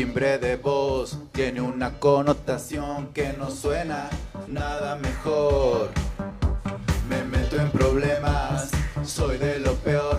Timbre de voz tiene una connotación que no suena nada mejor. Me meto en problemas, soy de lo peor,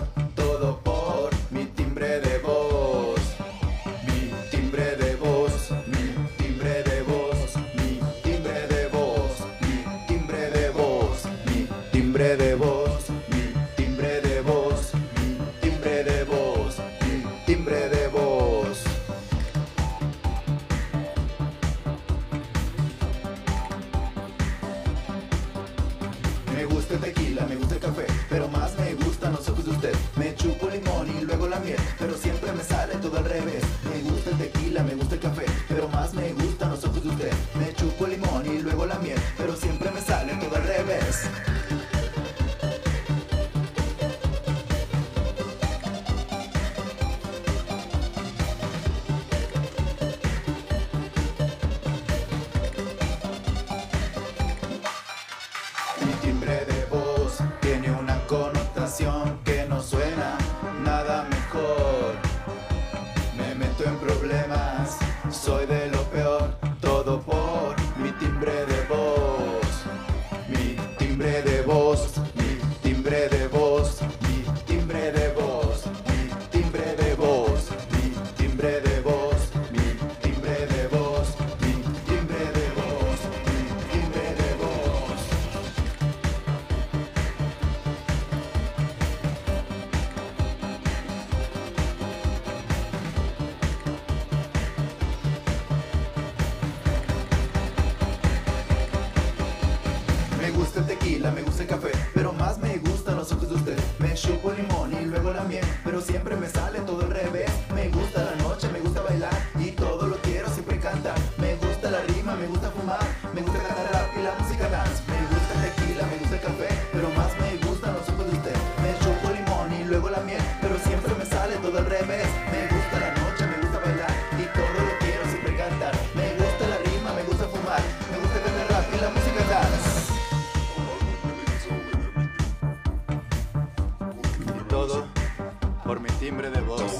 timbre de voz.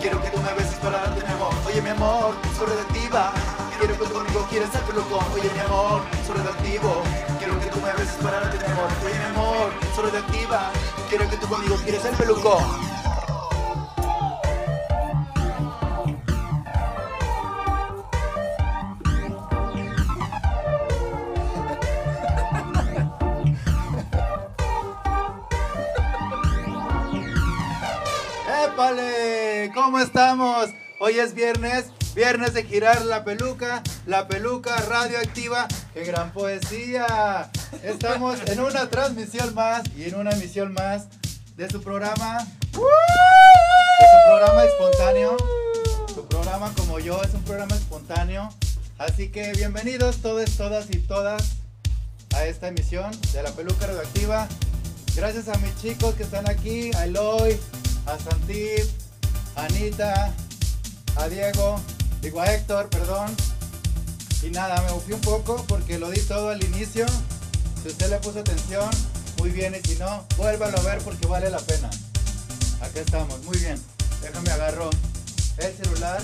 Quiero que tú me beses para darte mi amor. Oye mi amor, soy radioactiva, quiero que conmigo quieres ser pelucón. Oye mi amor, soy radioactivo, quiero que tú me beses para darte mi amor. Oye mi amor, soy radioactiva, quiero que tú conmigo quieres ser pelucón. ¡Épale! ¿Cómo estamos? Hoy es viernes, viernes de girar la peluca, la peluca radioactiva. ¡Qué gran poesía! Estamos en una transmisión más y en una emisión más de su programa. De su programa espontáneo. Su programa como yo es un programa espontáneo. Así que bienvenidos todos, todas y todas a esta emisión de la peluca radioactiva. Gracias a mis chicos que están aquí, a Eloy, a Santip, a Anita, a Diego, digo a Héctor, perdón. Y nada, me fui un poco porque lo di todo al inicio. Si usted le puso atención, muy bien. Y si no, vuélvalo a ver porque vale la pena. Acá estamos, muy bien. Déjame agarro el celular.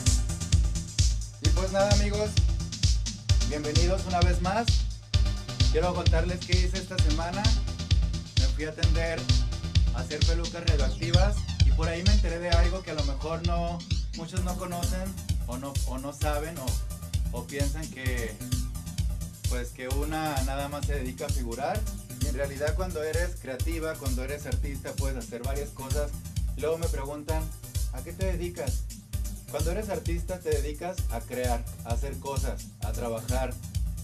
Y pues nada amigos, bienvenidos una vez más. Quiero contarles qué hice esta semana. Me fui a atender a hacer pelucas radioactivas y por ahí me enteré de algo que a lo mejor no muchos no conocen o no, o no saben o, o piensan que pues que una nada más se dedica a figurar y en realidad cuando eres creativa, cuando eres artista puedes hacer varias cosas. Luego me preguntan, ¿a qué te dedicas? Cuando eres artista te dedicas a crear, a hacer cosas, a trabajar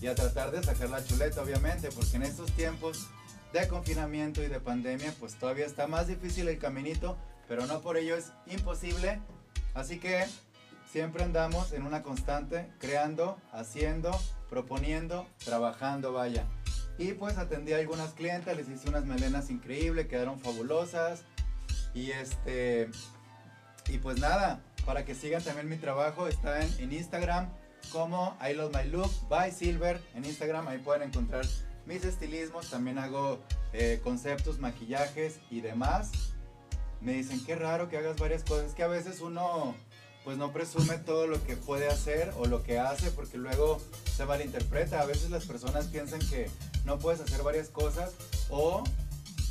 y a tratar de sacar la chuleta obviamente porque en estos tiempos de confinamiento y de pandemia, pues todavía está más difícil el caminito, pero no por ello es imposible. Así que siempre andamos en una constante, creando, haciendo, proponiendo, trabajando, vaya. Y pues atendí a algunas clientes, les hice unas melenas increíbles, quedaron fabulosas. Y este, y pues nada, para que sigan también mi trabajo, está en, Instagram como I Love My Look by Silver. En Instagram ahí pueden encontrar mis estilismos, también hago eh, conceptos, maquillajes y demás. Me dicen, qué raro que hagas varias cosas, que a veces uno pues no presume todo lo que puede hacer o lo que hace porque luego se malinterpreta. A veces las personas piensan que no puedes hacer varias cosas o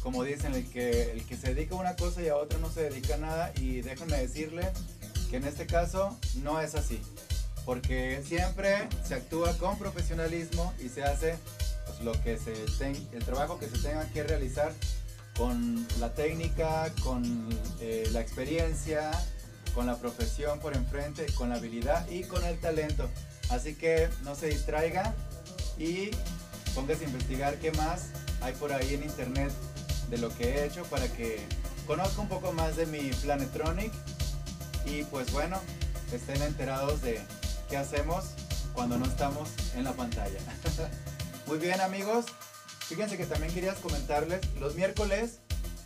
como dicen, el que, el que se dedica a una cosa y a otra no se dedica a nada y déjenme decirle que en este caso no es así. Porque siempre se actúa con profesionalismo y se hace pues, lo que se el trabajo que se tenga que realizar con la técnica, con eh, la experiencia, con la profesión por enfrente, con la habilidad y con el talento. Así que no se distraiga y póngase a investigar qué más hay por ahí en internet de lo que he hecho para que conozca un poco más de mi Planetronic y pues bueno, estén enterados de qué hacemos cuando no estamos en la pantalla. Muy bien amigos, fíjense que también quería comentarles, los miércoles,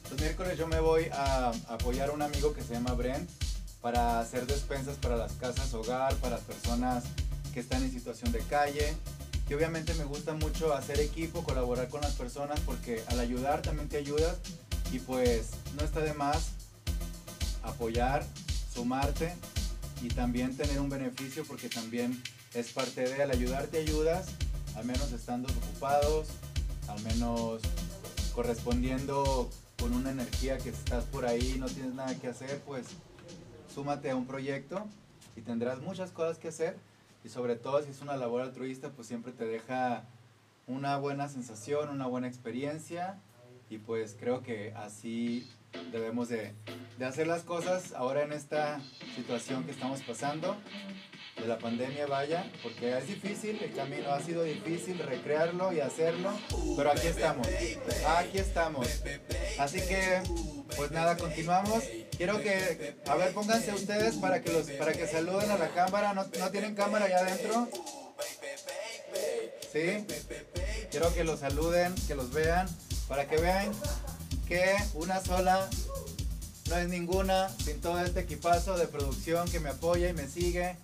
los miércoles yo me voy a apoyar a un amigo que se llama Brent para hacer despensas para las casas hogar, para personas que están en situación de calle, que obviamente me gusta mucho hacer equipo, colaborar con las personas porque al ayudar también te ayudas y pues no está de más apoyar, sumarte y también tener un beneficio porque también es parte de al ayudarte ayudas, al menos estando ocupados, al menos correspondiendo con una energía que estás por ahí y no tienes nada que hacer, pues súmate a un proyecto y tendrás muchas cosas que hacer y sobre todo si es una labor altruista, pues siempre te deja una buena sensación, una buena experiencia y pues creo que así debemos de, de, hacer las cosas ahora en esta situación que estamos pasando de la pandemia, vaya, porque es difícil, el camino ha sido difícil recrearlo y hacerlo, pero aquí estamos, aquí estamos. Así que, pues nada, continuamos. Quiero que, a ver, pónganse ustedes para que, los, para que saluden a la cámara. ¿No, ¿No tienen cámara allá adentro? ¿Sí? Quiero que los saluden, que los vean, para que vean que una sola no es ninguna sin todo este equipazo de producción que me apoya y me sigue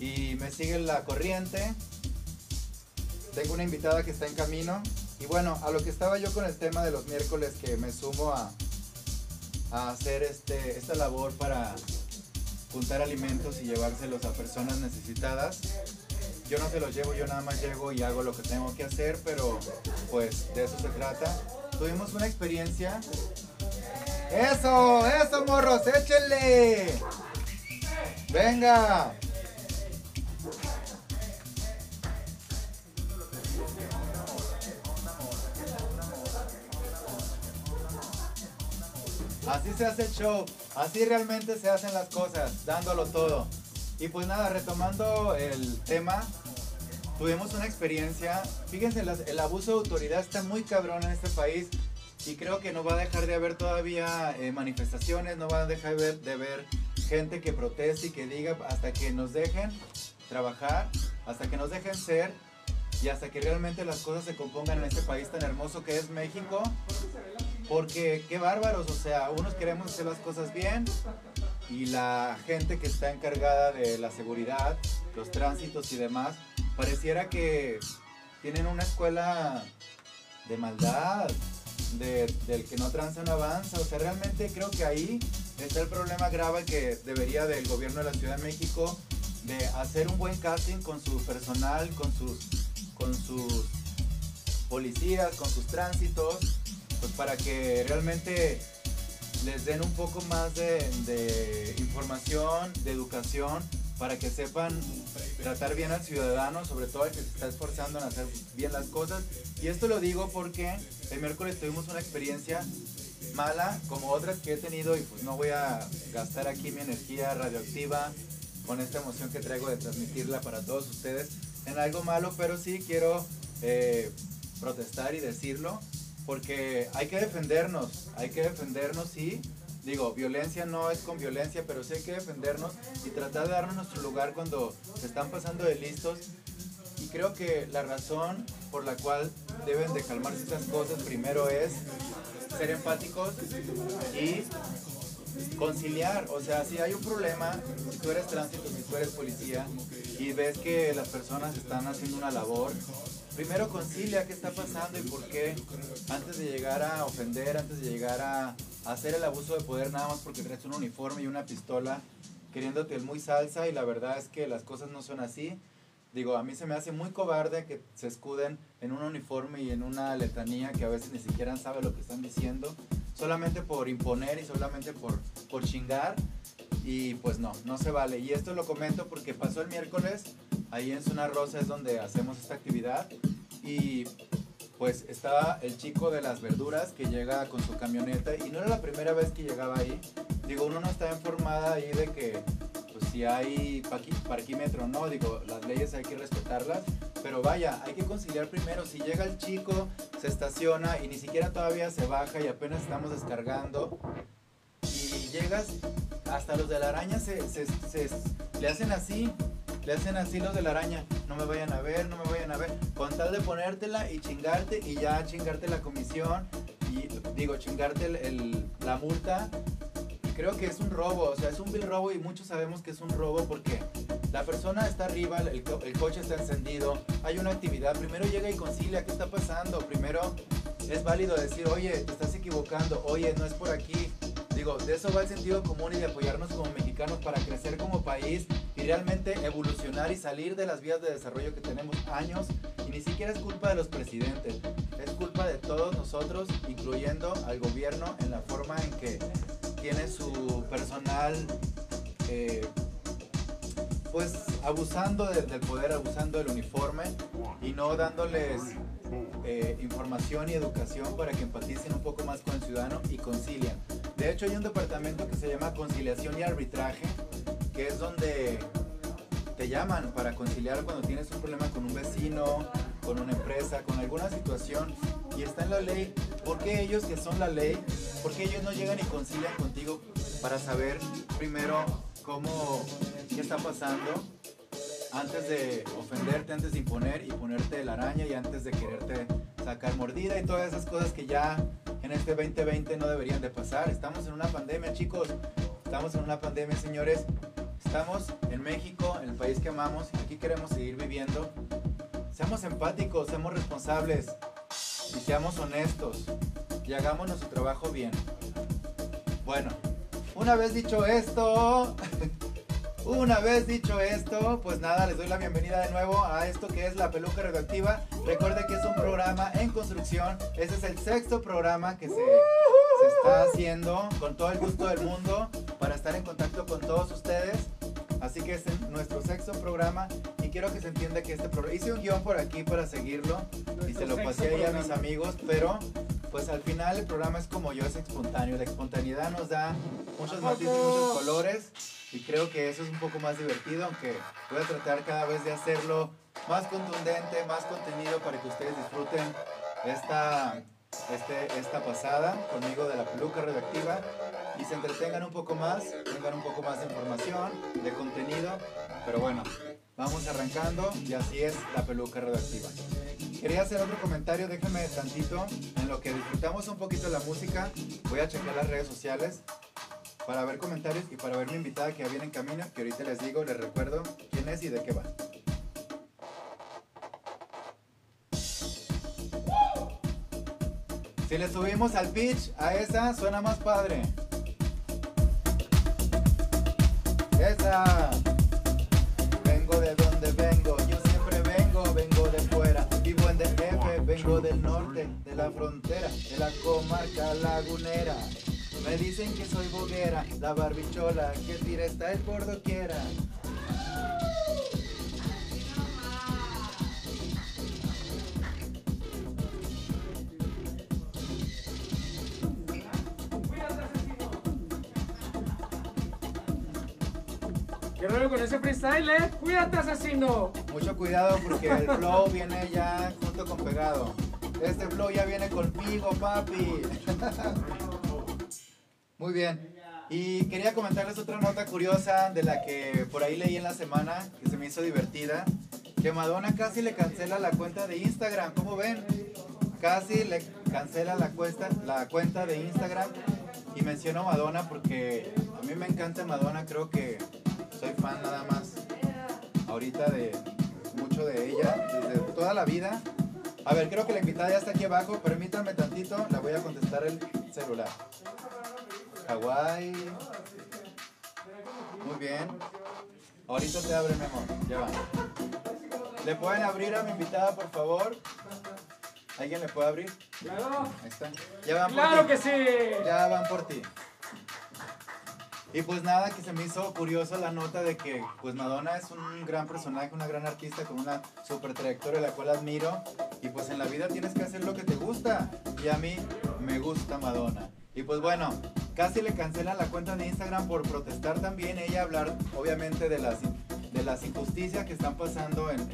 y me sigue la corriente. Tengo una invitada que está en camino. Y bueno, a lo que estaba yo con el tema de los miércoles que me sumo a, a hacer este, esta labor para juntar alimentos y llevárselos a personas necesitadas. Yo no se los llevo, yo nada más llego y hago lo que tengo que hacer, pero pues de eso se trata. Tuvimos una experiencia. ¡Eso! ¡Eso, morros! ¡Échenle! ¡Venga! Así se hace el show, así realmente se hacen las cosas, dándolo todo. Y pues nada, retomando el tema, tuvimos una experiencia, fíjense, el abuso de autoridad está muy cabrón en este país y creo que no va a dejar de haber todavía eh, manifestaciones, no va a dejar de ver, de ver gente que proteste y que diga hasta que nos dejen trabajar, hasta que nos dejen ser y hasta que realmente las cosas se compongan en este país tan hermoso que es México. Porque qué bárbaros, o sea, unos queremos hacer las cosas bien y la gente que está encargada de la seguridad, los tránsitos y demás, pareciera que tienen una escuela de maldad, del que no tranza no avanza. O sea, realmente creo que ahí está el problema grave que debería del gobierno de la Ciudad de México de hacer un buen casting con su personal, con sus, con sus policías, con sus tránsitos pues para que realmente les den un poco más de, información, de educación, para que sepan tratar bien al ciudadano, sobre todo al que se está esforzando en hacer bien las cosas. Y esto lo digo porque el miércoles tuvimos una experiencia mala, como otras que he tenido, y pues no voy a gastar aquí mi energía radioactiva con esta emoción que traigo de transmitirla para todos ustedes en algo malo, pero sí quiero eh, protestar y decirlo porque hay que defendernos, hay que defendernos, sí. Digo, violencia no es con violencia, pero sí hay que defendernos y tratar de darnos nuestro lugar cuando se están pasando de listos. Y creo que la razón por la cual deben de calmarse estas cosas primero es ser empáticos y conciliar, o sea, si hay un problema, si tú eres tránsito, si tú eres policía y ves que las personas están haciendo una labor, primero concilia qué está pasando y por qué, antes de llegar a ofender, antes de llegar a hacer el abuso de poder nada más porque traes un uniforme y una pistola, queriéndote el muy salsa y la verdad es que las cosas no son así. Digo, a mí se me hace muy cobarde que se escuden en un uniforme y en una letanía que a veces ni siquiera sabe lo que están diciendo solamente por imponer y solamente por, por chingar. Y pues no, no se vale. Y esto lo comento porque pasó el miércoles, ahí en Zona Rosa es donde hacemos esta actividad. Y pues estaba el chico de las verduras que llega con su camioneta y no era la primera vez que llegaba ahí. Digo, uno no está informada ahí de que pues si hay parquímetro o no, digo, las leyes hay que respetarlas, pero vaya, hay que conciliar primero, si llega el chico, se estaciona y ni siquiera todavía se baja y apenas estamos descargando y llegas, hasta los de la araña se, le hacen así, le hacen así los de la araña, no me vayan a ver, no me vayan a ver, con tal de ponértela y chingarte y ya chingarte la comisión y digo, chingarte la multa creo que es un robo, o sea, es un vil robo y muchos sabemos que es un robo porque la persona está arriba, el, coche está encendido, hay una actividad, primero llega y concilia, ¿qué está pasando? Primero es válido decir, oye, te estás equivocando, oye, no es por aquí. Digo, de eso va el sentido común y de apoyarnos como mexicanos para crecer como país y realmente evolucionar y salir de las vías de desarrollo que tenemos años y ni siquiera es culpa de los presidentes, es culpa de todos nosotros, incluyendo al gobierno en la forma en que tiene su personal eh, pues abusando del poder, abusando del uniforme y no dándoles eh, información y educación para que empaticen un poco más con el ciudadano y concilian. De hecho hay un departamento que se llama conciliación y arbitraje, que es donde te llaman para conciliar cuando tienes un problema con un vecino, con una empresa, con alguna situación y está en la ley. ¿Por qué ellos que son la ley, por qué ellos no llegan y concilian contigo para saber primero cómo, qué está pasando antes de ofenderte, antes de imponer y ponerte la araña y antes de quererte sacar mordida y todas esas cosas que ya en este 2020 no deberían de pasar. Estamos en una pandemia, chicos. Estamos en una pandemia, señores. Estamos en México, en el país que amamos, aquí queremos seguir viviendo. Seamos empáticos, seamos responsables y seamos honestos y hagamos nuestro trabajo bien. Bueno, una vez dicho esto, una vez dicho esto, pues nada, les doy la bienvenida de nuevo a esto que es la peluca radioactiva. Recuerde que es un programa en construcción. Este es el sexto programa que se, se está haciendo con todo el gusto del mundo para estar en contacto con todos ustedes. Así que es nuestro sexto programa y quiero que se entienda que este programa... Hice un guion por aquí para seguirlo y se lo pasé ahí a mis amigos, pero pues al final el programa es como yo, es espontáneo. La espontaneidad nos da muchos matices, muchos colores y creo que eso es un poco más divertido, aunque voy a tratar cada vez de hacerlo más contundente, más contenido para que ustedes disfruten esta, este, esta pasada conmigo de la peluca redactiva y se entretengan un poco más, tengan un poco más de información, de contenido, pero bueno, vamos arrancando y así es la peluca redactiva. Quería hacer otro comentario, déjenme tantito, en lo que disfrutamos un poquito la música, voy a checar las redes sociales para ver comentarios y para ver mi invitada que ya viene en camino, que ahorita les digo, les recuerdo quién es y de qué va. Si le subimos al pitch a esa, suena más padre. Esa. Vengo del norte, de la frontera, de la comarca lagunera. Me dicen que soy boguera, la barbichola, que tira está el por doquiera. Con ese freestyle, ¿eh? Cuídate, asesino. Mucho cuidado porque el flow viene ya junto con pegado. Este flow ya viene conmigo, papi. Muy bien. Y quería comentarles otra nota curiosa de la que por ahí leí en la semana, que se me hizo divertida, que Madonna casi le cancela la cuenta de Instagram, ¿cómo ven? Casi le cancela la cuenta, la cuenta de Instagram y menciono Madonna porque a mí me encanta Madonna, creo que soy fan nada más ahorita de mucho de ella, desde toda la vida. A ver, creo que la invitada ya está aquí abajo, permítanme tantito, la voy a contestar el celular. Hawái. Muy bien. Ahorita te abre, mi amor. Ya va. ¿Le pueden abrir a mi invitada, por favor? ¿Alguien le puede abrir? Claro. Ahí está. Ya van por Claro ti. que sí. Ya van por ti. Y pues nada, que se me hizo curioso la nota de que pues Madonna es un gran personaje, una gran artista con una super trayectoria la cual admiro. Y pues en la vida tienes que hacer lo que te gusta. Y a mí me gusta Madonna. Y pues bueno, casi le cancelan la cuenta de Instagram por protestar también. Ella hablar obviamente de las, de las injusticias que están pasando en-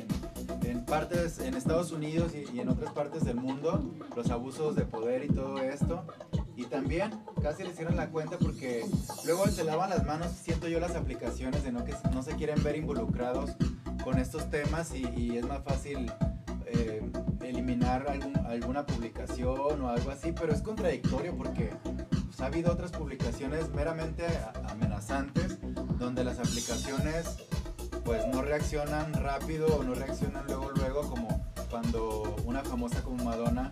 en partes, en Estados Unidos y, y en otras partes del mundo. Los abusos de poder y todo esto. Y también casi le hicieron la cuenta porque luego se lavan las manos, siento yo las aplicaciones de no que no se quieren ver involucrados con estos temas y, es más fácil eh, eliminar algún- alguna publicación o algo así, pero es contradictorio porque pues, ha habido otras publicaciones meramente amenazantes donde las aplicaciones pues no reaccionan rápido o no reaccionan luego luego como cuando una famosa como Madonna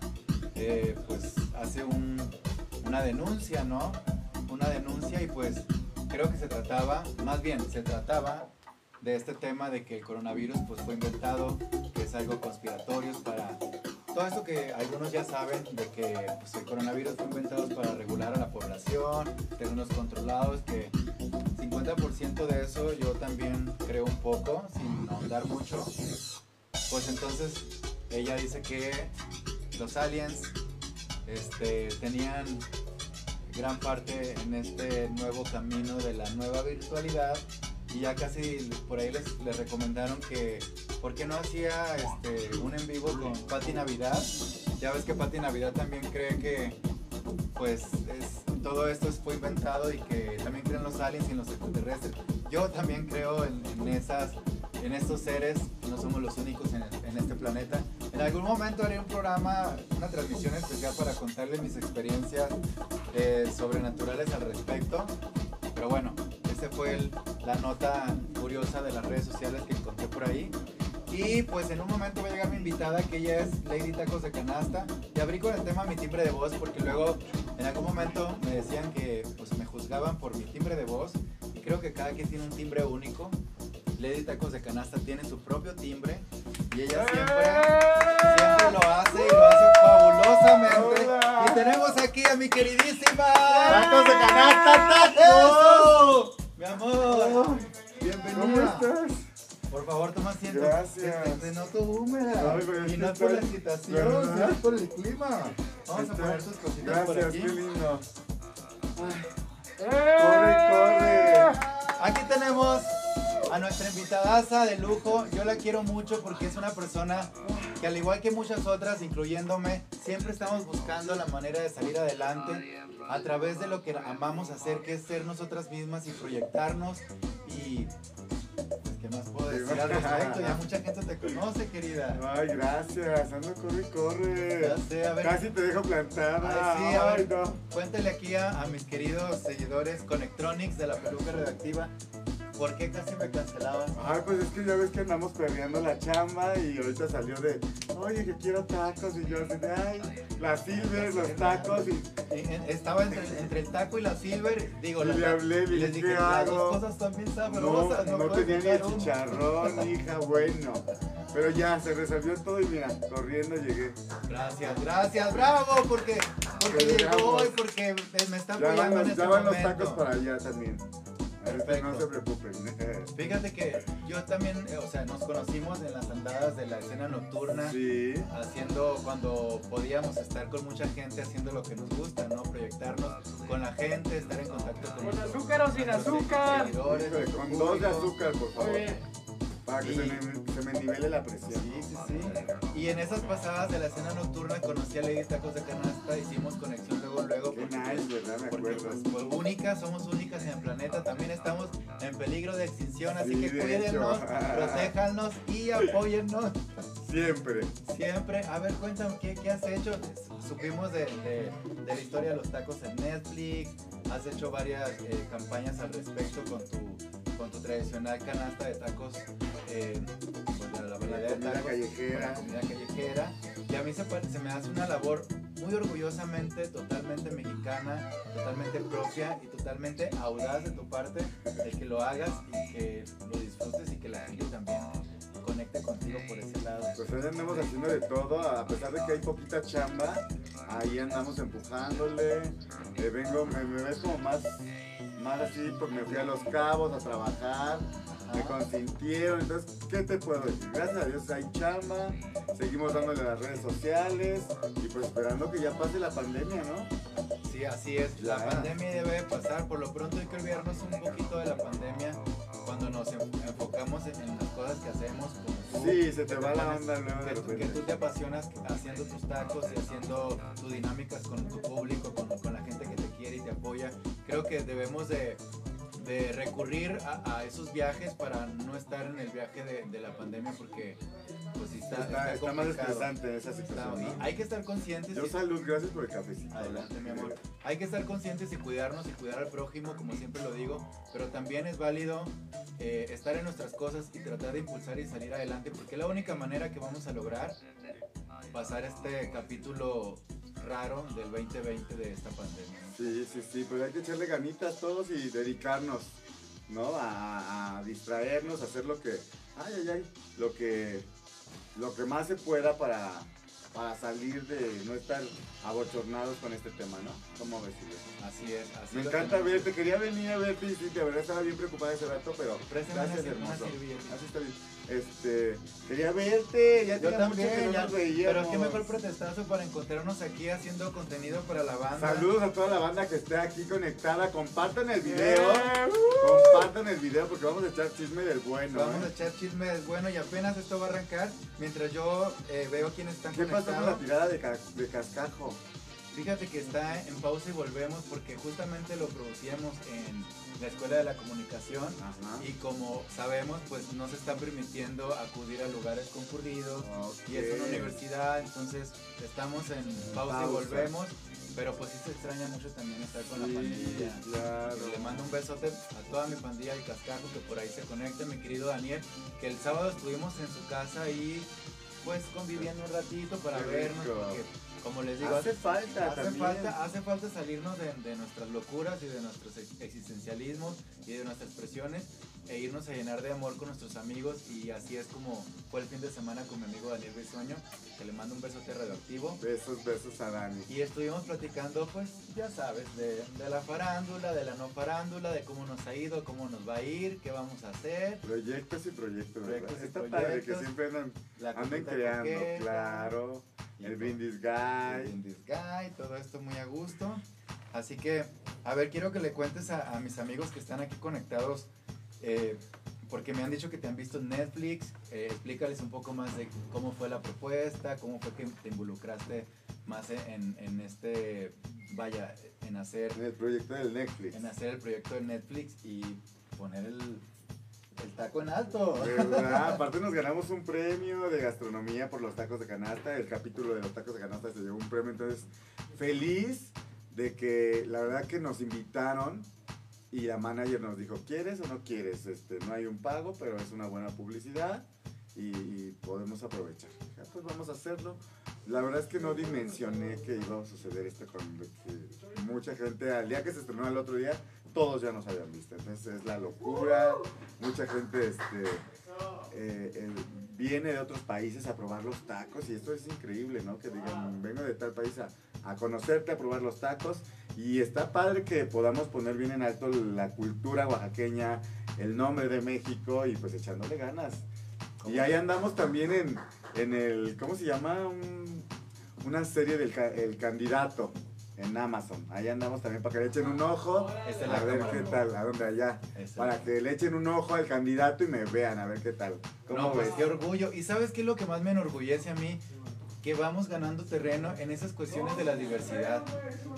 eh, pues hace un- una denuncia, ¿no? Una denuncia y pues creo que se trataba, más bien se trataba de este tema de que el coronavirus pues fue inventado, que es algo conspiratorio para todo esto que algunos ya saben de que pues, el coronavirus fue inventado para regular a la población, tenernos controlados, que 50% de eso yo también creo un poco, sin ahondar mucho. Pues entonces ella dice que los aliens este, tenían gran parte en este nuevo camino de la nueva virtualidad y ya casi por ahí les, recomendaron que por qué no hacía este, un en vivo con Patti Navidad ya ves que Patti Navidad también cree que pues es, todo esto fue inventado y que también creen los aliens y en los extraterrestres yo también creo en, en esas en estos seres no somos los únicos en, en este planeta en algún momento haré un programa una transmisión especial para contarles mis experiencias eh, sobrenaturales al respecto. Pero bueno, esa fue el- la nota curiosa de las redes sociales que encontré por ahí. Y pues en un momento va a llegar mi invitada, que ella es Lady Tacos de Canasta. Y abrí con el tema mi timbre de voz, porque luego en algún momento me decían que pues me juzgaban por mi timbre de voz. Y creo que cada quien tiene un timbre único. Lady Tacos de Canasta tiene su propio timbre. Y ella siempre siempre lo hace y lo hace fabulosamente. Hola. Y tenemos aquí a mi queridísima. ¡Tacos de canasta, ¡Eso! Mi amor. Bienvenida. ¿Cómo estás? Por favor, toma asiento. Gracias. Te, te noto húmeda. Ay, pero es y no es por la excitación, es por el clima. Vamos a Está- poner tus cositas por Gracias, aquí. qué lindo. ¡Corre, corre! Aquí tenemos a nuestra invitadaza de lujo. Yo la quiero mucho porque es una persona que al igual que muchas otras, incluyéndome, siempre estamos buscando la manera de salir adelante a través de lo que amamos hacer, que es ser nosotras mismas y proyectarnos. Y ¿qué más puedo decir al respecto? Ya mucha gente te conoce, querida. Ay, gracias. Ando, corre, y corre. Ya sé, a ver. Casi te dejo plantada. Ay, sí, a ver. no. Cuéntale aquí a, a mis queridos seguidores Conectronics de la peluca redactiva. ¿Por qué casi me cancelabas? Ay, pues es que ya ves que andamos perdiendo la chamba y ahorita salió de, oye, que quiero tacos. Y yo así de, ay, la silver, los tacos. Y Estaba entre, entre el taco y la silver. Digo, le hablé, y le les dije, ¿qué las hago? dos cosas están bien no, sabrosas. no puedes tenía ni el chicharrón, hija, bueno. Pero ya, se resolvió todo y mira, corriendo llegué. Gracias, gracias, bravo, porque, porque Que llegó y porque me está Ya van apoyando en los, este ya van los momento. tacos para allá también. Perfecto. no se preocupen. Fíjate que yo también, eh, o sea, nos conocimos en las andadas de la escena nocturna. Sí. haciendo cuando podíamos estar con mucha gente haciendo lo que nos gusta, ¿no? Proyectarnos con la gente, estar en contacto con ¿Con azúcar o sin azúcar? con dos de azúcar, por favor. Muy bien. Para que se, me, se me nivele la presión. Sí, sí, sí. Y en esas pasadas de la cena nocturna conocí a Lady Tacos de Canasta, hicimos conexión luego, luego. Qué porque, nice, ¿verdad? Me porque, acuerdo. pues, pues, únicas, somos únicas en el planeta, también estamos en peligro de extinción, así Sí, que de cuídennos, protéjanos y apóyennos Siempre. siempre. A ver, cuéntame, ¿qué, qué has hecho? Supimos de, de- de la historia de los tacos en Netflix, has hecho varias eh, campañas al respecto con tu, con tu tradicional canasta de tacos, eh, pues, la balada de Comida tacos, callejera. con la comida callejera. Y a mí se, me hace una labor muy orgullosamente, totalmente mexicana, totalmente propia y totalmente audaz de tu parte, de que lo hagas y que lo disfrutes y que la gente también conecte contigo por ese lado. Pues ahí andamos haciendo de todo, a pesar de que hay poquita chamba, ahí andamos empujándole. Eh, vengo, me, me ves como más, más así, porque me fui a los cabos a trabajar, me consintieron, entonces, ¿qué te puedo decir? Gracias a Dios hay chamba, seguimos dándole las redes sociales y pues esperando que ya pase la pandemia, ¿no? Sí, así es. La Ya. pandemia debe de pasar. Por lo pronto hay que olvidarnos un poquito de la pandemia cuando nos en- enfocamos en, en las cosas que hacemos. como tú, Sí, se te va la onda luego que, tú- que tú te apasionas haciendo tus tacos y haciendo tus dinámicas con tu público, con, con la gente que te apoya. Creo que debemos de, de recurrir a, a esos viajes para no estar en el viaje de, de la pandemia porque pues sí está, Está, está está más estresante esa situación, hay que estar conscientes. Yo y- salud, gracias por el cafecito. Adelante, mi amor. Hay que estar conscientes y cuidarnos y cuidar al prójimo, como siempre lo digo, pero también es válido eh, estar en nuestras cosas y tratar de impulsar y salir adelante, porque es la única manera que vamos a lograr pasar este capítulo raro del 2020 de esta pandemia. Sí, sí, sí, pues hay que echarle ganitas todos y dedicarnos, ¿no? A, a distraernos, a hacer lo que, ay, ay, ay, lo que, lo que más se pueda para, para salir de no estar abochornados con este tema, ¿no? ¿Cómo ves? Así es, así Me lo encanta tenemos. verte, quería venir a verte y sí, de verdad estaba bien preocupada ese rato, pero Préstame gracias, hermoso. Así está bien. Este, quería verte, ya Yo tenía mucho que no ya, nos veíamos. pero qué mejor pretextazo para encontrarnos aquí haciendo contenido para la banda. Saludos a toda la banda que esté aquí conectada. Compartan el video. Eh, Compartan el video porque vamos a echar chisme del bueno. Vamos ¿eh? a echar chismes, bueno, y apenas esto va a arrancar, mientras yo eh, veo quiénes están ¿Qué pasó con la conectados. tirada de, ca- de cascajo? Fíjate que está en pausa y volvemos porque justamente lo producíamos en la Escuela de la Comunicación Ajá. y como sabemos pues no se está permitiendo acudir a lugares concurridos y es una universidad, entonces estamos en pausa, y volvemos, pero pues sí se extraña mucho también estar con la pandilla. claro. Le mando un besote a toda mi pandilla de Cascajo que por ahí se conecta, mi querido Daniel, que el sábado estuvimos en su casa y pues conviviendo un ratito para Qué vernos, porque como les digo, Hace falta hace también. falta, hace falta salirnos de, de nuestras locuras y de nuestros ex- existencialismos y de nuestras presiones e irnos a llenar de amor con nuestros amigos y así es como fue el fin de semana con mi amigo Daniel Bisueño, que le mando un besote radioactivo. Besos, besos a Dani. Y estuvimos platicando, pues, ya sabes, de, de la farándula, de la no farándula, de cómo nos ha ido, cómo nos va a ir, qué vamos a hacer. Proyectos y proyectos, ¿verdad? Proyectos y Está padre que proyectos. siempre andan, copita creando, coqueta, claro. y El. Brindis el Guy. Brindis Guy, todo esto muy a gusto. Así que, a ver, quiero que le cuentes a, a mis amigos que están aquí conectados, eh, porque me han dicho que te han visto en Netflix. eh, explícales un poco más de cómo fue la propuesta, cómo fue que te involucraste más en, en este, vaya, en hacer, En el proyecto del Netflix. en hacer el proyecto de Netflix y poner el, el taco en alto. ¿Verdad? Aparte nos ganamos un premio de gastronomía por los tacos de canasta. El capítulo de los tacos de canasta se llevó un premio. Entonces, feliz de que la verdad que nos invitaron y la manager nos dijo, ¿quieres o no quieres? Este, no hay un pago, pero es una buena publicidad y, y podemos aprovechar. Ya, pues vamos a hacerlo. La verdad es que no dimensioné que iba a suceder esto con que mucha gente, al día que se estrenó el otro día, todos ya nos habían visto. Entonces es la locura. Mucha gente este, eh, eh, viene de otros países a probar los tacos y esto es increíble, ¿no? Que digan, vengo de tal país a, a conocerte, a probar los tacos y está padre que podamos poner bien en alto la cultura oaxaqueña, el nombre de México y pues echándole ganas. Y ahí andamos también en, en el, ¿cómo se llama? Un- una serie del el candidato. en Amazon. Ahí andamos también para que le echen un ojo. Esta es la A ver cámara. qué tal, a dónde allá. Para que le echen un ojo al candidato y me vean, a ver qué tal. ¿Cómo No, pues ves? qué orgullo. ¿Y sabes qué es lo que más me enorgullece a mí? Que vamos ganando terreno en esas cuestiones de la diversidad.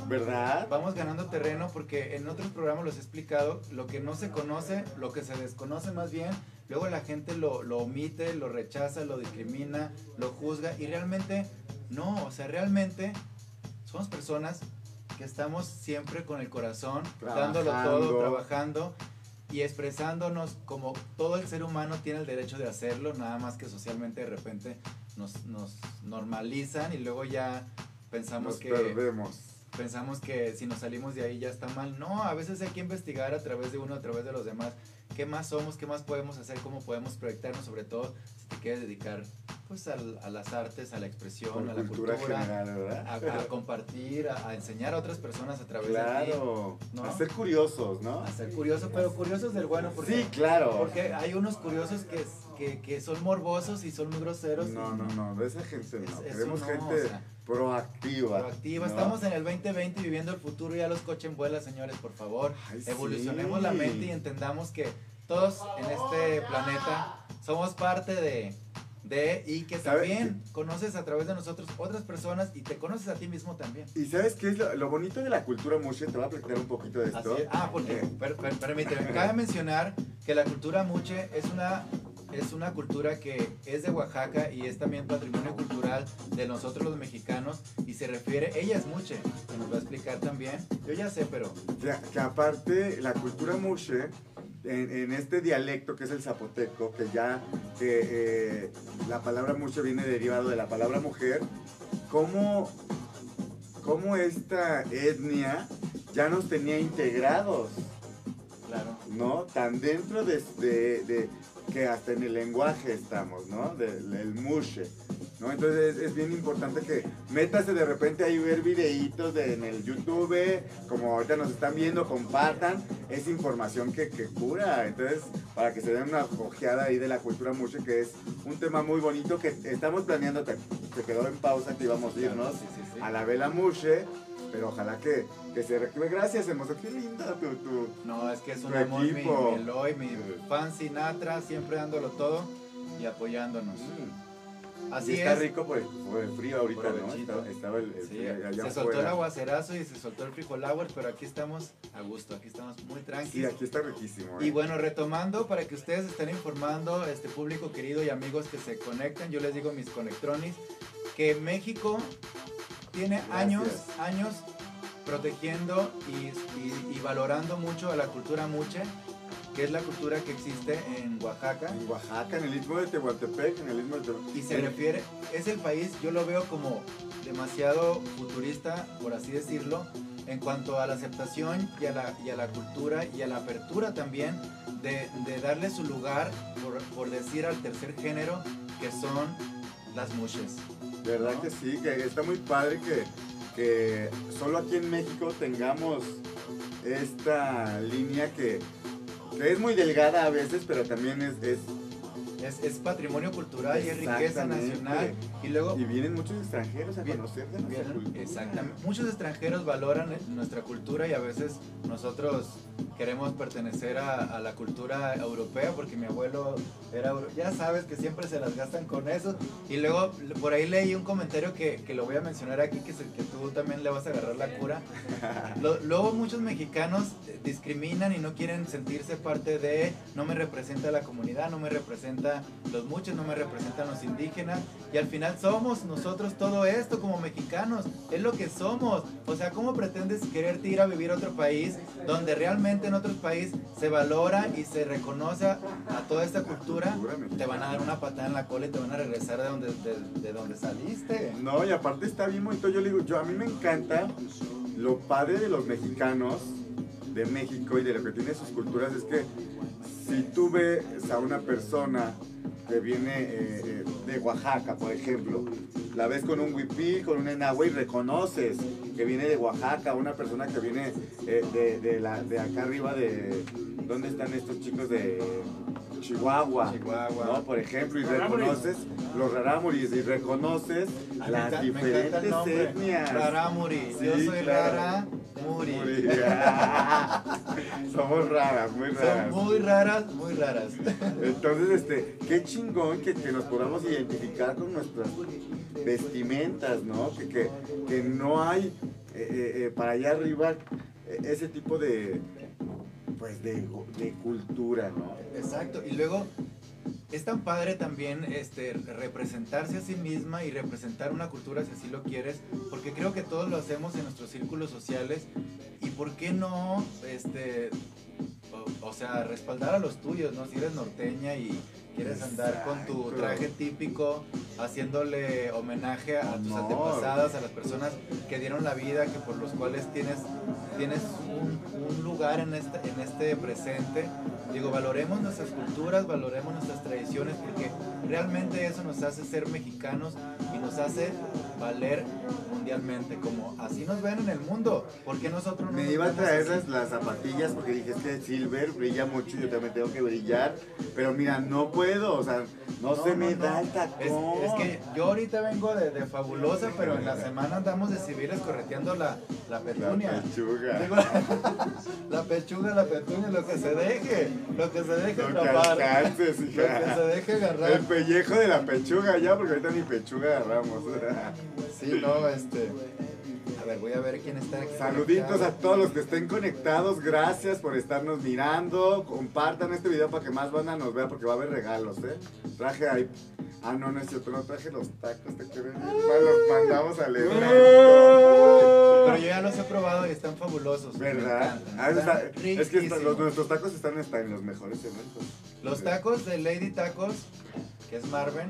¿Verdad? Vamos ganando terreno porque en otros programas los he explicado, lo que no se conoce, lo que se desconoce más bien, luego la gente lo, lo omite, lo rechaza, lo discrimina, lo juzga y realmente no, o sea, realmente somos personas que estamos siempre con el corazón, dándolo todo, Trabajando. Y expresándonos como todo el ser humano tiene el derecho de hacerlo, nada más que socialmente de repente nos, nos normalizan y luego ya pensamos Nos que perdemos. pensamos que si nos salimos de ahí ya está mal. No, a veces hay que investigar a través de uno, a través de los demás, qué más somos, qué más podemos hacer, cómo podemos proyectarnos, sobre todo si te quieres dedicar pues al- a las artes, a la expresión, a la cultura, cultura, general, a, ¿verdad? a compartir, a, a enseñar a otras personas a través de Claro. ¿no? A ser curiosos, ¿no? ti, a ser curioso, pero curiosos del bueno, porque, Sí, claro. porque hay unos curiosos que, que, que son morbosos y son muy groseros. No, no, no, de esa gente no. Es- Queremos no, gente o sea, proactiva. proactiva. ¿no? Estamos en el 2020 viviendo el futuro, ya los coches en vuela, señores, por favor. Ay, Evolucionemos sí. la mente y entendamos que todos en este planeta somos parte de, de y que ¿Sabe también conoces a través de nosotros otras personas y te conoces a ti mismo también. ¿Y sabes qué es lo, lo bonito de la cultura mushe? Te voy a platicar un poquito de esto. es. Ah, porque, Eh, per- per- permíteme, cabe mencionar que la cultura muche es una, es una cultura que es de Oaxaca y es también patrimonio cultural de nosotros los mexicanos y se refiere, ella es muche, que nos va a explicar también, yo ya sé, pero que, que aparte la cultura mushe, en, en este dialecto que es el zapoteco, que ya que eh, la palabra mushe viene derivado de la palabra mujer, ¿cómo, cómo esta etnia ya nos tenía integrados? claro. ¿no? Tan dentro de, de- de- que hasta en el lenguaje estamos, ¿no? Del el mushe, ¿no? Entonces es, es bien importante que métase de repente ahí ver videitos de, en el YouTube, como ahorita nos están viendo, compartan, es información que, que cura, entonces para que se den una ojeada ahí de la cultura mushe, que es un tema muy bonito que estamos planeando, te, te quedó en pausa que íbamos a irnos Sí, sí, sí. a la vela mushe, pero ojalá que, que se reactive. Gracias, hermoso, qué linda tu, tu, No, es que es un mi, equipo. mi Eloy, mi fan Sinatra, siempre dándolo todo y apoyándonos. Mm. Así y está es. rico por el, por el frío ahorita, ¿no? Estaba, estaba el, el Sí, frío allá se soltó afuera. el aguacerazo y se soltó el frijolauer, pero aquí estamos a gusto, aquí estamos muy Sí, tranquilos. aquí está riquísimo. ¿eh? Y bueno, retomando, para que ustedes estén informando, este público querido y amigos que se conectan, yo les digo mis conectronis, que México tiene Gracias. años, años protegiendo y, y- y valorando mucho a la cultura muche, que es la cultura que existe en Oaxaca. En Oaxaca, en el istmo de Tehuantepec, en el istmo de Tehuantepec. Y se refiere, es el país, yo lo veo como demasiado futurista, por así decirlo, en cuanto a la aceptación y a la, y a la cultura y a la apertura también de, de darle su lugar, por, por decir al tercer género, que son las mushes. ¿Verdad ¿no? que sí? Que está muy padre que, que solo aquí en México tengamos esta línea que, que es muy delgada a veces, pero también es... es Es, es patrimonio cultural y es riqueza nacional. Y luego y vienen muchos extranjeros a Bien, conocer de nuestra cultura. Exactamente. Muchos extranjeros valoran nuestra cultura y a veces nosotros queremos pertenecer a, a la cultura europea porque mi abuelo era ya sabes que siempre se las gastan con eso y luego por ahí leí un comentario que, que lo voy a mencionar aquí que, se- que tú también le vas a agarrar la cura Lo- luego muchos mexicanos discriminan y no quieren sentirse parte de no me representa la comunidad no me representa los muchos no me representan los indígenas y al final somos nosotros todo esto como mexicanos es lo que somos. O sea cómo pretendes quererte ir a vivir a otro país donde realmente en otros países se valora y se reconoce a, toda esta cultura te van a dar una patada en la cola y te van a regresar de donde de, de donde saliste. No, y aparte está bien bonito. Yo le digo, yo a mí me encanta lo padre de los mexicanos, de México y de lo que tiene sus culturas es que si tú ves a una persona que viene eh, eh, de Oaxaca, por ejemplo, la ves con un huipil, con un enagua y reconoces que viene de Oaxaca, una persona que viene eh, de, de la, de acá arriba de... ¿Dónde están estos chicos de Chihuahua? Chihuahua. ¿no? Por ejemplo, y reconoces los rarámuris y reconoces Ah, me las me diferentes nombre. etnias. Raramuri. Yo soy claro. rara Muri. Muri. Somos raras, muy raras. Son muy raras, muy raras. Entonces, este, qué chingón que, que nos podamos identificar con nuestras vestimentas, ¿no? Que, que, que no hay eh, eh, eh, para allá arriba ese tipo de, pues, de, de cultura, ¿no? Exacto. Y luego es tan padre también este, representarse a sí misma y representar una cultura si así lo quieres, porque creo que todos lo hacemos en nuestros círculos sociales. ¿Y por qué no, este, o, sea, respaldar a los tuyos, ¿no? Si eres norteña y quieres andar con tu traje típico, haciéndole homenaje a tus antepasadas, a las personas que dieron la vida, que por los cuales tienes, tienes un, un lugar en este, en este presente. Digo, valoremos nuestras culturas, valoremos nuestras tradiciones, porque realmente eso nos hace ser mexicanos y nos hace valer mundialmente, como así nos ven en el mundo. porque nosotros no Me nos iba a traer las, las zapatillas porque dije es que Silver brilla mucho yo también tengo que brillar. Pero mira, no puedo, o sea, no, se me no. da el Es, tacón. es que yo ahorita vengo de, de fabulosa, pero en la semana andamos de civiles correteando la, la La petunia. pechuga. Digo, la pechuga, la petunia, lo que se deje, lo que se deje Lo que alcances, lo hija. que se deje El agarrar. pellejo de la pechuga ya, porque ahorita ni pechuga agarramos. Sí, no, este. A ver, voy a ver quién está aquí. Saluditos a todos los que estén conectados. Gracias por estarnos mirando. Compartan este video para que más banda nos vea porque va a haber regalos, ¿eh? Traje ahí. Ah, no, no es cierto, no traje los tacos. Te mal, Los mandamos al evento. Pero yo ya los he probado y están fabulosos. ¿Verdad? encantan, Ah, está- es que está- los- nuestros tacos están en los mejores eventos. Los tacos de Lady Tacos, que es Marvin.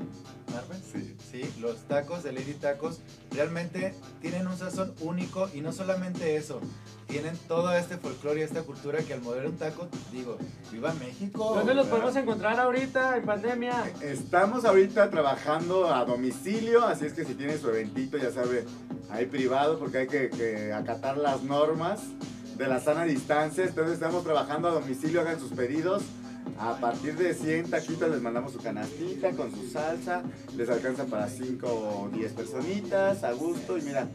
¿Marvin? Sí. Sí, los tacos de Lady Tacos realmente tienen un sazón único y no solamente eso, tienen todo este folclore y esta cultura que al mover un taco, digo, ¡viva México! ¿Dónde los ¿verdad? podemos encontrar ahorita en pandemia? Estamos ahorita trabajando a domicilio, así es que si tiene su eventito, ya sabe, ahí privado, porque hay que, que acatar las normas de la sana distancia. Entonces estamos trabajando a domicilio, hagan sus pedidos. A partir de 100 taquitos les mandamos su canastita con su salsa. Les alcanza para 5 o 10 personitas, a gusto. Y mira,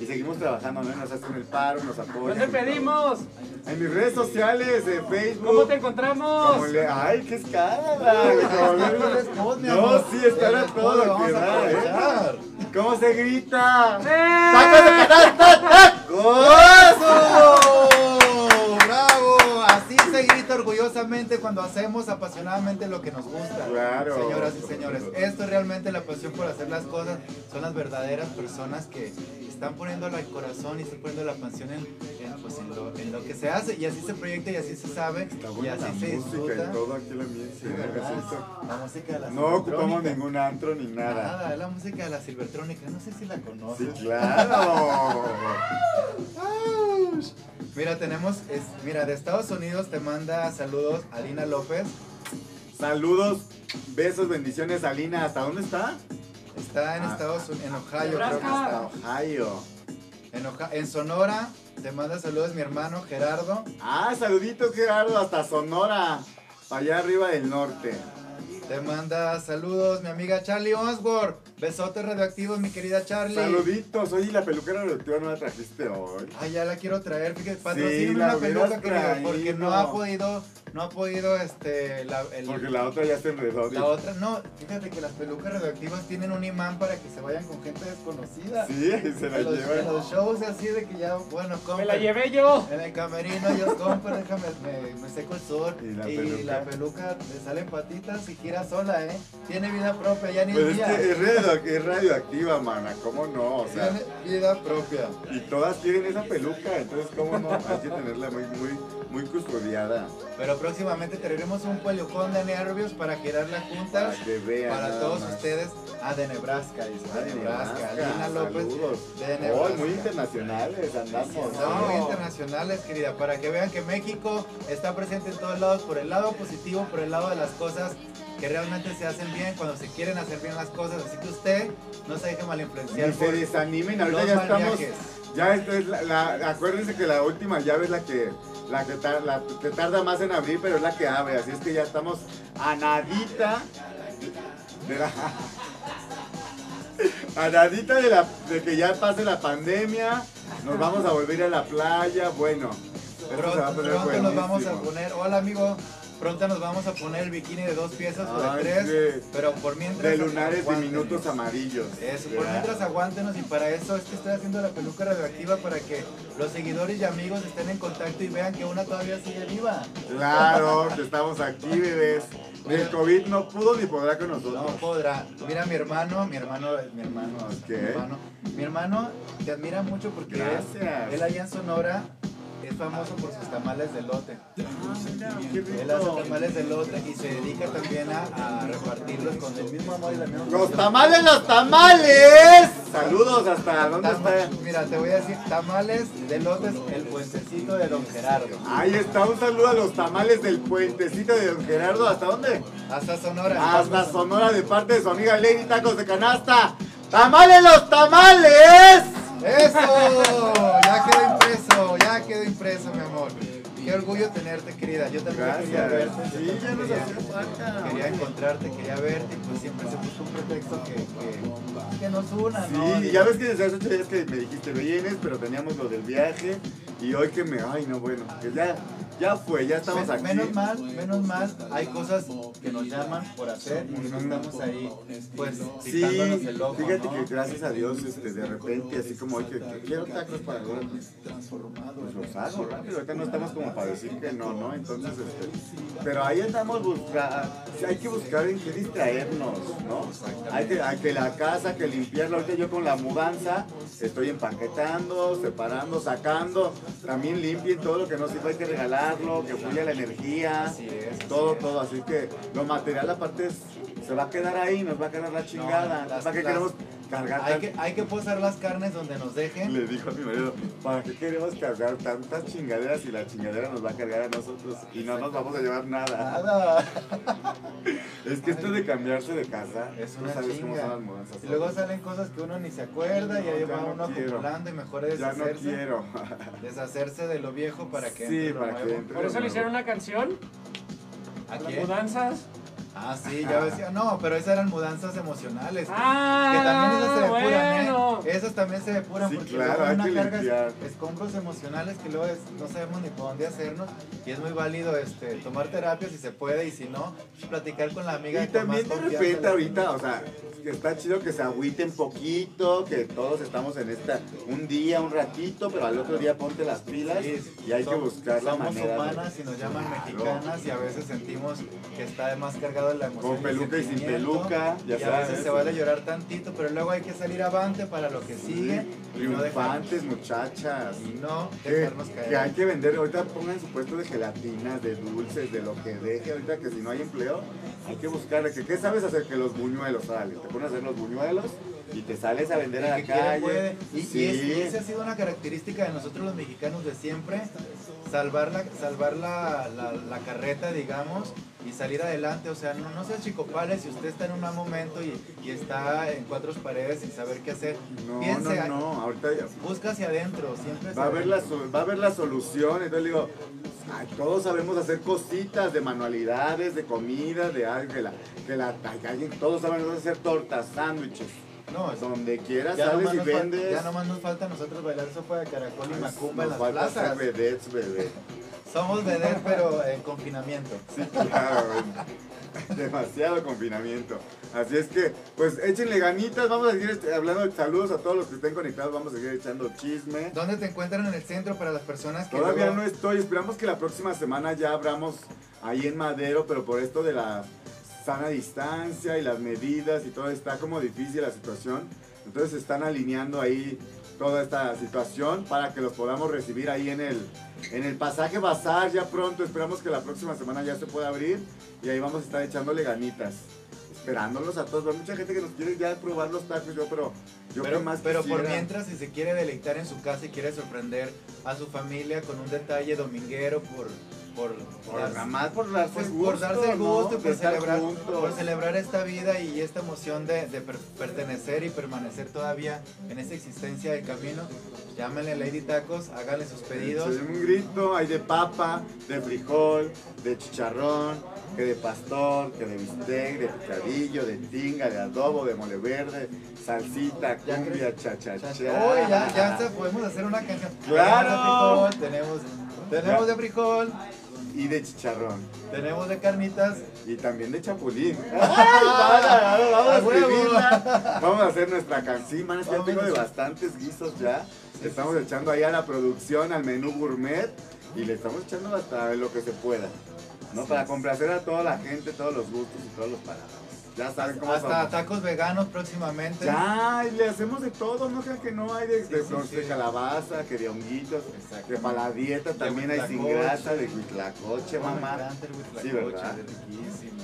y seguimos trabajando, ¿no? Nos hacen el paro, nos apoyan. ¿Dónde pedimos? En mis redes sociales, en Facebook. ¿Cómo te encontramos? Como le- Ay, qué escala. No, amor. sí, está El a spot todo lo que da, ¿eh? ¿Cómo se grita? ¡Eh! ¡Tacos de canasta! ¡Tacos! Se grita orgullosamente cuando hacemos apasionadamente lo que nos gusta. Claro. Señoras y señores, esto es realmente la pasión por hacer las cosas. Son las verdaderas personas que están poniendo el corazón y están poniendo la pasión en, en, pues, en, lo, en lo que se hace. Y así se proyecta y así se sabe. Está y la así se música disfruta. y todo aquí. La música de la No ocupamos ningún antro ni nada. Nada, es la música de la silvertrónica. No sé si la conoces. Sí, claro. Mira, tenemos, es- mira, de Estados Unidos te manda saludos Alina López. Saludos, besos, bendiciones, Alina. ¿Hasta dónde está? Está en Ah. Estados Unidos, en Ohio, creo que está. Ohio. En, Oja- en Sonora te manda saludos mi hermano Gerardo. Ah, saluditos, Gerardo, hasta Sonora. Allá arriba del norte. Te manda saludos mi amiga Charlie Osborne. Besotes radioactivos, mi querida Charlie. Saluditos. Oye, la peluquera radioactiva no la trajiste hoy. Ay, ya la quiero traer, fíjate, patrocíname la una peluca, querido, porque no ha podido, no ha podido, este, la, el- Porque la otra ya se enredó. la otra, no, fíjate que las pelucas radioactivas tienen un imán para que se vayan con gente desconocida. Sí, se la en llevan. los shows así de que ya, bueno, Me compren. la llevé yo. En el camerino yo compro, déjame, me, me seco el sol. ¿Y la y peluca? la peluca le salen patitas y gira sola, ¿eh? Tiene vida propia, ya ni Pues es día. que es, radio- es radioactiva, mana, ¿cómo no? O sea, Tiene vida propia. y todas quieren esa peluca, entonces ¿cómo no? Hay que tenerla muy, muy, muy custodiada. Pero próximamente traeremos un pelucón de nervios para girarla juntas. Para que vean Para todos más. ustedes. Ah, de Nebraska, dice. Ah, De Nebraska. Alina López. saludos. De Oh, Nebraska. muy internacionales andamos. ¿no? muy internacionales, querida, para que vean que México está presente en todos lados, por el lado positivo, por el lado de las cosas que realmente se hacen bien, cuando se quieren hacer bien las cosas. Así que usted no se deje mal influenciar Ni se desanimen, ahorita ya estamos. viajes. Ya esta es la, la- acuérdense que la última llave es la que la que, tar- la que tarda más en abrir, pero es la que abre, así es que ya estamos a nadita de la A nadita de, la, de que ya pase la pandemia, nos vamos a volver a la playa, bueno. Pronto, nos vamos a poner, hola amigo, pronto nos vamos a poner el bikini de dos piezas o de tres, pero por mientras... De lunares diminutos amarillos. Eso, por ¿verdad? mientras aguántenos y para eso es que estoy haciendo la peluca radioactiva para que los seguidores y amigos estén en contacto y vean que una todavía sigue viva. Claro, que estamos aquí, bebés. El COVID no pudo ni podrá con No nosotros. podrá. Mira mi hermano, mi hermano, mi hermano, ¿Qué? mi hermano, mi hermano te admira mucho porque Gracias. él allá en Sonora es famoso por sus tamales de lote. Qué Él hace tamales de lote y se dedica también a, a repartirlos con el mismo amor y la misma ¡Los pasión. tamales, los tamales! Saludos hasta dónde Tama- está. Mira, te voy a decir, tamales de lotes, el puentecito de Don Gerardo. Ahí está, un saludo a los tamales del puentecito de Don Gerardo. ¿Hasta dónde? Hasta Sonora. Hasta Sonora de parte de su amiga Lady Tacos de Canasta. ¡Tamales los tamales! ¡Eso! Ya quedó impreso, ya quedó impreso, mi amor. Qué orgullo tenerte, querida. Yo también quería Gracias. verte. Sí, yo ya también nos quería- hacía falta. Quería encontrarte, quería verte y pues siempre se busca un pretexto que, que, que nos una, ¿no? Sí, ya ves que desde hace ocho días que me dijiste vienes, pero teníamos lo del viaje y hoy que me, ay no bueno, que ya, ya fue, ya estamos Men- aquí. Menos mal, menos mal, hay cosas que nos llaman por hacer y no estamos ahí, pues, Sí, el ojo, fíjate ¿no? que gracias a Dios, este, de repente, así como que quiero tacos para ahora, pues, pues los hago rápido. Ahorita no estamos como para decir que no, ¿no? Entonces, este, pero ahí andamos buscando, hay que buscar en qué distraernos, ¿no? Hay que, hay que la casa, que limpiarla. Ahorita yo con la mudanza estoy empaquetando, separando, sacando. También limpien todo lo que no sirva, hay que que fluya la energía. Así es, así todo, todo. Así que lo material aparte es- se va a quedar ahí, nos va a quedar la chingada. las- ¿Para qué las- queremos cargar Hay tan- que, hay que posar las carnes donde nos dejen. Le dijo a mi marido, ¿para qué queremos cargar tantas chingaderas si la chingadera nos va a cargar a nosotros y no nos vamos a llevar nada? Nada. Es que esto de cambiarse de casa, Es no una sabes cómo son las mudanzas. Y luego salen cosas que uno ni se acuerda y ahí va no uno quiero. acumulando y mejor es Ya no deshacerse, quiero. deshacerse de lo viejo para que Sí, entre lo para que nuevo. entre. Por eso le hicieron una canción, ¿A las mudanzas. Ah, sí, ya decía, no, pero esas eran mudanzas emocionales. Ah, que también esas se depuran, bueno. ¿eh? Esas también se depuran Sí, porque claro, hay una que carga limpiar. escombros emocionales que luego es- no sabemos ni por dónde hacernos y es muy válido este tomar terapia si se puede y si no, platicar con la amiga Y también de repente ahorita, o sea, que está chido que se agüiten poquito, que todos estamos en esta, un día, un ratito, pero al otro día ponte las pilas Sí, y hay que buscar la somos manera. de- humanas y nos llaman Claro. mexicanas y a veces sentimos que está más la emoción. Con peluca y sin peluca, ya y a veces sabes. se vale llorar tantito, pero luego hay que salir avante para lo que sigue no dejarnos, Triunfantes, muchachas. y no Que, dejarnos que caer. hay que vender, ahorita pongan su puesto de gelatinas, de dulces, de lo que deje, ahorita que si no hay empleo, hay que buscarle, que qué sabes hacer que los buñuelos, te pones a hacer los buñuelos y te sales a vender a la calle. puede. Y, y Sí. es- y esa ha sido una característica de nosotros los mexicanos de siempre, salvar la, salvar la, la- la carreta, digamos, y salir adelante. O sea, no, no sea chicopales si usted está en un mal momento y, y está en cuatro paredes sin saber qué hacer. No, Piense, no, no, ahorita ya- busca hacia adentro, siempre va a haber la, va a haber la solución, entonces digo, ay, todos sabemos hacer cositas de manualidades, de comida, de algo, que la, que la, todos sabemos hacer tortas, sándwiches, No, eso- donde quieras ya, sales y vendes. ya nomás nos falta a nosotros bailar sopa de caracol y macumba en Nos las falta ser plazas. vedettes, bebé. Somos vedette, pero en confinamiento. Sí, claro, demasiado confinamiento. Así es que, pues échenle ganitas, vamos a seguir este, hablando de saludos a todos los que estén conectados, vamos a seguir echando chisme. ¿Dónde te encuentran en el centro para las personas que Todavía luego- no estoy, esperamos que la próxima semana ya abramos ahí en Madero, pero por esto de la sana distancia y las medidas y todo está como difícil la situación. Entonces se están alineando ahí toda esta situación para que los podamos recibir ahí en el, en el pasaje bazar ya pronto. Esperamos que la próxima semana ya se pueda abrir y ahí vamos a estar echándole ganitas. Esperándolos a todos. Hay mucha gente que nos quiere ya probar los tacos, yo, pero yo Pero, que más pero por mientras, si se quiere deleitar en su casa y quiere sorprender a su familia con un detalle dominguero por, por, Por, nada más por darse pues, el por gusto, darse el ¿no? gusto y De por celebrar, juntos. por celebrar esta vida y esta emoción de, de per- pertenecer y permanecer todavía en esta existencia del camino. Llámenle Lady Tacos, háganle sus pedidos. Se llama un grito, hay de papa, de frijol, de chicharrón, que de pastor, que de bistec, de picadillo, de tinga, de adobo, de mole verde, salsita, cumbia, cha cha Ya, cha. Uy, ya, ya podemos hacer una canción. ¡Claro! Tenemos de frijol, tenemos, tenemos de frijol, Y de chicharrón. tenemos de carnitas. Y también de chapulín. ¡Ay, para! Vamos a. Vamos a hacer nuestra que ya tengo de bastantes guisos ya. Estamos echando ahí a la producción, al menú gourmet. Y le estamos echando hasta lo que se pueda. ¿No? Para complacer a toda la gente, todos los gustos y todos los paladares. Ya saben cómo Hasta somos. tacos veganos próximamente. Ya, y le hacemos de todo, no crean que no hay de, Sí, de, sí, flor sí. de calabaza, que de honguitos, Exacto. que para la dieta De también hay sin grasa, de huitlacoche, Oh, me mamá. encanta el huitlacoche, Sí, ¿verdad? es riquísimo.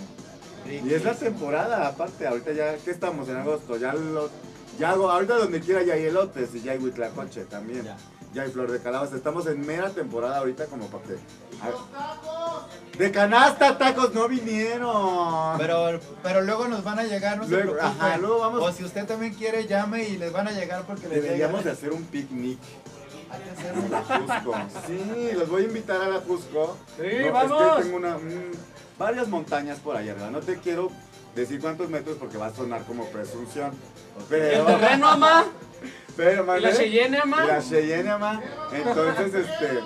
Y es la Riquísimo. temporada, aparte, ahorita ya, ¿qué estamos en agosto? Ya lo, ya hago, ahorita donde quiera ya hay elotes y ya hay huitlacoche también. Ya. Ya hay flor de calabaza. Estamos en mera temporada ahorita como para que. De canasta, tacos no vinieron. Pero, pero luego nos van a llegar, no Luego, preocupen. ajá, luego vamos- O si usted también quiere, llame y les van a llegar porque les Deberíamos de hacer un picnic Hay que la Cusco. Sí, los voy a invitar a la Cusco. Sí, No, vamos. Es que tengo una, varias montañas por allá arriba. No te quiero decir cuántos metros porque va a sonar como presunción. ¿El Pero, terreno, ama? pero, ¿Y la. Cheyenne, Y ama? la Cheyenne, ama. Entonces, este,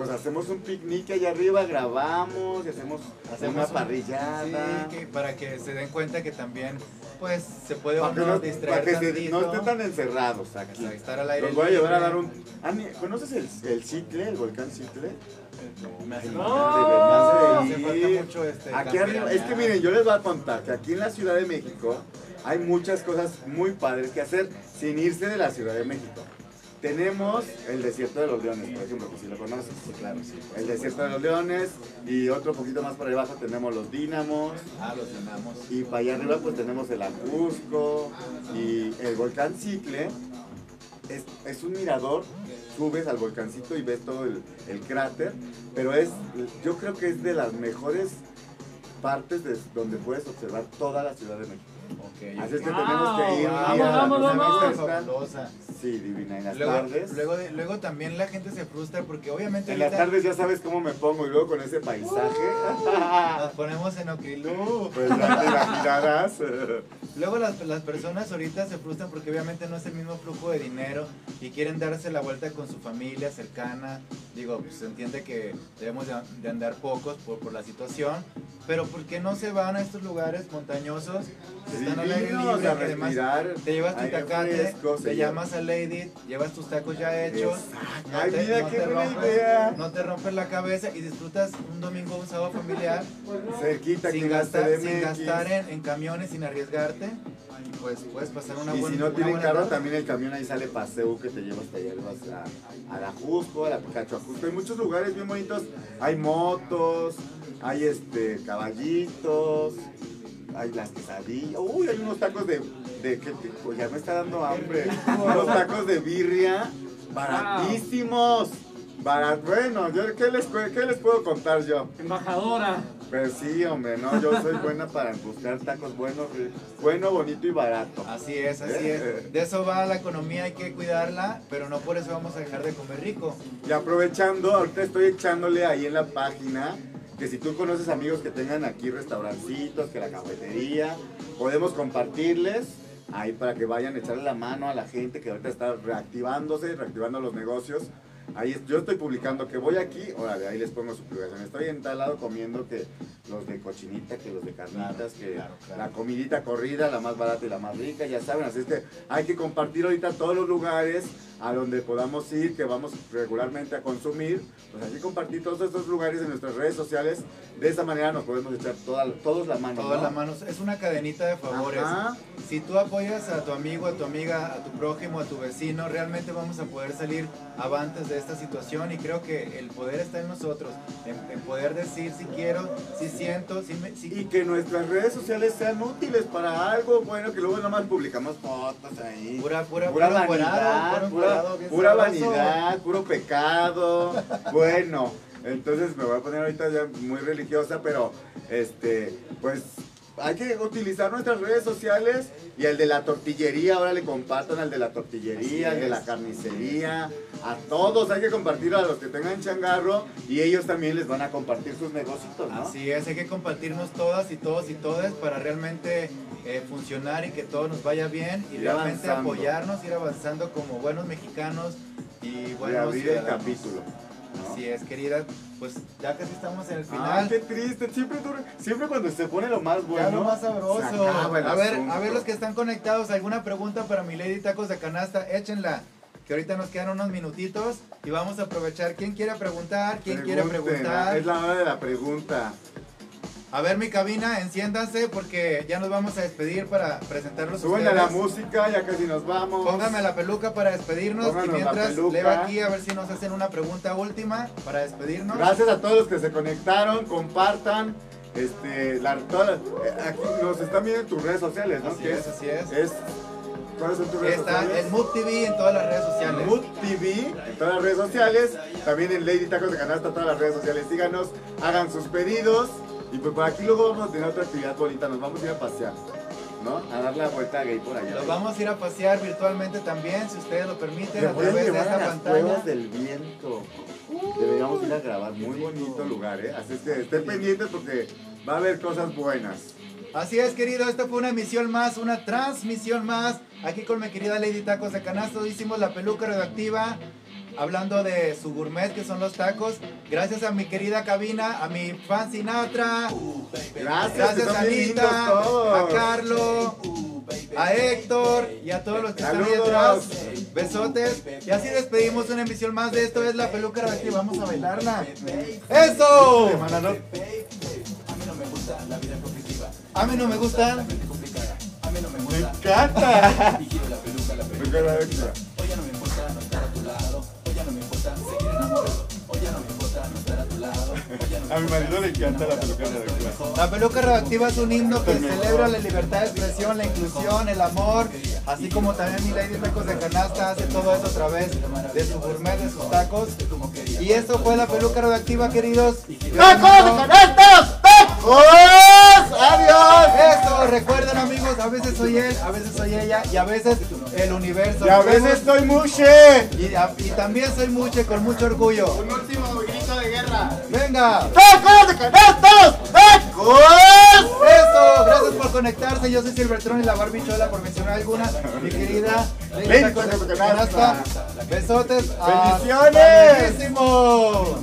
pues hacemos un picnic allá arriba, grabamos y hacemos, Hacemos una un- parrillada. Sí, que- para que se den cuenta que también, pues, se puede Para que, uno no, distraer para que se- no estén tan encerrados aquí. Exacto, estar al aire Los voy a llevar a dar un... Ani, ¿Conoces el, el el volcán? Me hace No. me hace Sí. falta mucho este Aquí arriba, es que miren, yo les voy a contar que aquí en la Ciudad de México hay muchas cosas muy padres que hacer sin irse de la Ciudad de México. Tenemos el desierto de los leones, por ejemplo, que si lo conoces. Sí, claro, sí. El desierto de los leones y otro poquito más para abajo tenemos los dínamos Ah, los llenamos. y para allá arriba pues tenemos el Ajusco y el volcán Cicle. Es, es un mirador, subes al volcancito y ves todo el, el cráter, pero es, yo creo que es de las mejores partes de donde puedes observar toda la Ciudad de México. Ok. Así es que Wow, tenemos que ir vamos, vamos, una vamos. vista está- fabulosa. Sí, divina. En las Luego, tardes. luego, de- luego también la gente se frustra porque obviamente en las tardes ya sabes cómo me pongo y luego con ese paisaje. nos ponemos en Oquilú. pues te imaginarás. Luego las, las personas ahorita se frustran porque obviamente no es el mismo flujo de dinero y quieren darse la vuelta con su familia cercana. Digo, pues se entiende que debemos de, de andar pocos por, por la situación, pero ¿por qué no se van a estos lugares montañosos están al aire libre? a además te llevas tu tacate, te llamas a Lady, llevas tus tacos ya hechos. No Ay, te- mira no qué te buena rompes- idea. No te rompes la cabeza y disfrutas un domingo, un sábado familiar Cerquita sin gastar, sin CDMX. gastar en, en camiones, sin arriesgarte. Y pues puedes pasar una Y buena si no tienen carro, tarde. también el camión ahí sale paseo que te lleva hasta allá vas a, a la Jusco, a la Picacho. Hay muchos lugares bien bonitos. Hay motos, hay este caballitos, hay las quesadillas. Uy, hay unos tacos de, de ¿qué tipo? Ya me está dando hambre. Unos tacos de birria baratísimos. Barat, bueno, yo, ¿qué, les, ¿qué les puedo contar yo? Embajadora. Pues sí, hombre, no, yo soy buena para buscar tacos buenos, ri- bueno, bonito y barato. Así es, así Eh. es. De eso va la economía, hay que cuidarla, pero no por eso vamos a dejar de comer rico. Y aprovechando, ahorita estoy echándole ahí en la página que si tú conoces amigos que tengan aquí restaurancitos, que la cafetería, podemos compartirles ahí para que vayan a echarle la mano a la gente que ahorita está reactivándose, reactivando los negocios. Ahí yo estoy publicando que voy aquí, órale, ahí les pongo su publicación. Estoy en tal lado comiendo que los de cochinita, que los de carnitas, que claro, claro. la comidita corrida, la más barata y la más rica, ya saben. Así es que hay que compartir ahorita todos los lugares a donde podamos ir, que vamos regularmente a consumir. Pues hay que compartir todos estos lugares en nuestras redes sociales. De esa manera nos podemos echar toda, todos la mano. Todas ¿no? las manos, es una cadenita de favores. Ajá. Si tú apoyas a tu amigo, a tu amiga, a tu prójimo, a tu vecino, realmente vamos a poder salir avantes de esta situación y creo que el poder está en nosotros, en, en poder decir si quiero, si siento, si me... si- Y que nuestras redes sociales sean útiles para algo bueno, que luego nada más publicamos fotos ahí. Pura, pura, Pura vanidad, puro pura, vanidad, puro pecado. Bueno, Entonces me voy a poner ahorita ya muy religiosa, pero este, pues hay que utilizar nuestras redes sociales y el de la tortillería, ahora le compartan al de la tortillería, al de la carnicería, a todos hay que compartir a los que tengan changarro y ellos también les van a compartir sus negocios, ¿no? Así es, hay que compartirnos todas y todos y todas para realmente eh, funcionar y que todo nos vaya bien y Ir realmente avanzando. apoyarnos, ir avanzando como buenos mexicanos y y buenos ciudadanos. capítulo. ¿No? Así es, querida. Pues ya casi estamos en el Ay, final. qué triste, siempre, siempre cuando se pone lo más bueno. Ya lo más sabroso. A ver, asunto. a ver los que están conectados, ¿alguna pregunta para mi Lady Tacos de Canasta? Échenla. Que ahorita nos quedan unos minutitos y vamos a aprovechar. ¿Quién quiere preguntar? ¿Quién quiere preguntar? Es la hora de la pregunta. A ver, mi cabina, enciéndanse porque ya nos vamos a despedir para presentarlos a Suben a la música, ya casi nos vamos. Pónganme la peluca para despedirnos Pónganos y mientras peluca. leo aquí a ver si nos hacen una pregunta última para despedirnos. Gracias a todos los que se conectaron, compartan. Este, la, todas las- eh, aquí nos están viendo en tus redes sociales, ¿no? Así ¿Qué es, así es. es? ¿Cuáles son tus redes Está sociales? en Mood TV en todas las redes sociales. Mood TV en todas las redes sociales, también en Lady Tacos de Canasta, todas las redes sociales. Síganos, hagan sus pedidos y pues por aquí luego vamos a tener otra actividad bonita. Nos vamos a ir a pasear, ¿no? A dar la vuelta gay por allá. Los vamos a ir a pasear virtualmente también, si ustedes lo permiten, Te a través de llevar a esta las pantalla. del viento. Deberíamos ir a grabar, muy bonito lugar, ¿eh? Así es que estén pendientes porque va a haber cosas buenas. Así es, querido, esta fue una emisión más, una transmisión más. Aquí con mi querida Lady Tacos de Canasto hicimos la peluca radioactiva, hablando de su gourmet, que son los tacos. Gracias a mi querida cabina, a mi fan Sinatra, Gracias, gracias que a Anita, a todos. Carlo, a Héctor y a todos los que están ahí Saludos. atrás. Besotes. Y así despedimos una emisión más de esto, es la peluca radioactiva. Vamos a bailarla. ¡Eso! Semana, ¿no? A mí no me gusta. Me encanta. Me encanta. A mi marido le encanta la peluca de La peluca radioactiva es un himno que celebra la libertad de expresión, la inclusión, el amor, así como también mi Lady Tacos de Canasta hace todo eso a través de su gourmet, de sus tacos. Y esto fue la peluca radioactiva, queridos. ¡Tacos de canastas! ¡Tacos! ¡Adiós! Eso, recuerden amigos, a veces soy él, a veces soy ella y a veces el universo. Y a veces soy mushe. Y, a- y también soy mucho con mucho orgullo. Un último grito de guerra. Venga. ¡Tacos de canastas! ¡Tacos! Eso, gracias por conectarse. Yo soy Silvertron y la barbichola, por mencionar alguna. Mi querida de Canasta. Canasta. Besotes. ¡Bendiciones! ¡Buenísimo!